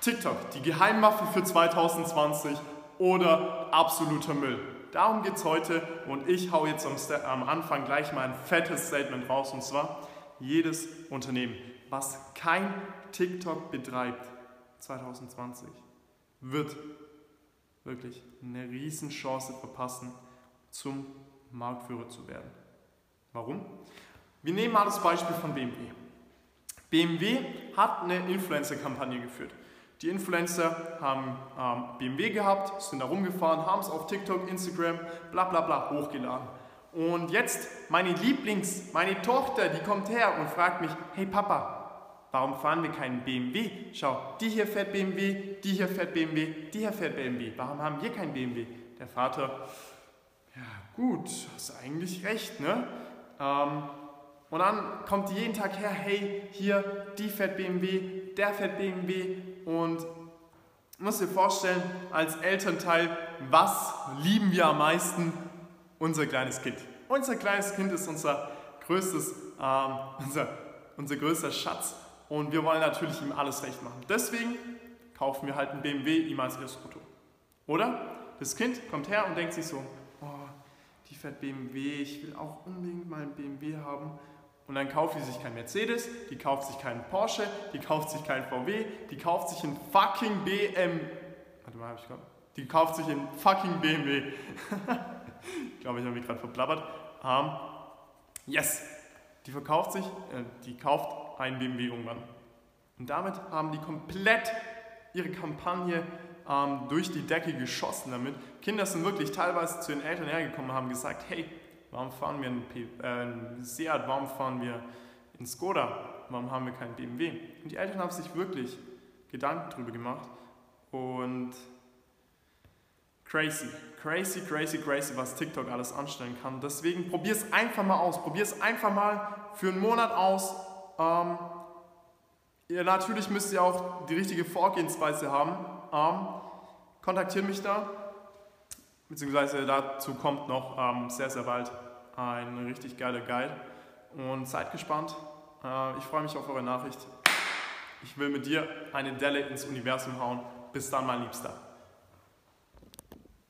TikTok, die Geheimwaffe für 2020 oder absoluter Müll. Darum geht es heute und ich hau jetzt am Anfang gleich mal ein fettes Statement raus und zwar, jedes Unternehmen, was kein TikTok betreibt 2020, wird wirklich eine Riesenchance verpassen, zum Marktführer zu werden. Warum? Wir nehmen mal das Beispiel von BMW. BMW hat eine Influencer-Kampagne geführt. Die Influencer haben ähm, BMW gehabt, sind da rumgefahren, haben es auf TikTok, Instagram, bla bla bla hochgeladen. Und jetzt meine Lieblings, meine Tochter, die kommt her und fragt mich, hey Papa, warum fahren wir keinen BMW? Schau, die hier fährt BMW, die hier fährt BMW, die hier fährt BMW. Warum haben wir keinen BMW? Der Vater, ja gut, hast eigentlich recht, ne? Ähm, und dann kommt die jeden Tag her, hey, hier, die fährt BMW, der fährt BMW und muss dir vorstellen, als Elternteil, was lieben wir am meisten? Unser kleines Kind. Unser kleines Kind ist unser größtes, ähm, unser, unser größter Schatz und wir wollen natürlich ihm alles recht machen. Deswegen kaufen wir halt ein BMW ihm als erstes Auto. Oder? Das Kind kommt her und denkt sich so, oh, die fährt BMW, ich will auch unbedingt mal ein BMW haben. Und dann kauft sie sich kein Mercedes, die kauft sich keinen Porsche, die kauft sich keinen VW, die kauft sich einen fucking BMW. Warte mal, hab ich gerade. Die kauft sich einen fucking BMW. ich glaube, ich habe mich gerade verplappert. Um, ähm, yes! Die verkauft sich, äh, die kauft einen BMW irgendwann. Und damit haben die komplett ihre Kampagne ähm, durch die Decke geschossen damit. Kinder sind wirklich teilweise zu den Eltern hergekommen und haben gesagt, hey, Warum fahren wir einen, äh, Seat? Warum fahren wir einen Skoda? Warum haben wir keinen BMW? Und die Eltern haben sich wirklich Gedanken darüber gemacht und crazy, crazy, crazy, crazy, was TikTok alles anstellen kann. Deswegen probier es einfach mal aus. Probier es einfach mal für einen Monat aus. Ähm, ja, natürlich müsst ihr auch die richtige Vorgehensweise haben. Ähm, kontaktiert mich da beziehungsweise dazu kommt noch ähm, sehr, sehr bald ein richtig geiler Guide. Und seid gespannt. Äh, ich freue mich auf eure Nachricht. Ich will mit dir eine Delle ins Universum hauen. Bis dann, mein Liebster.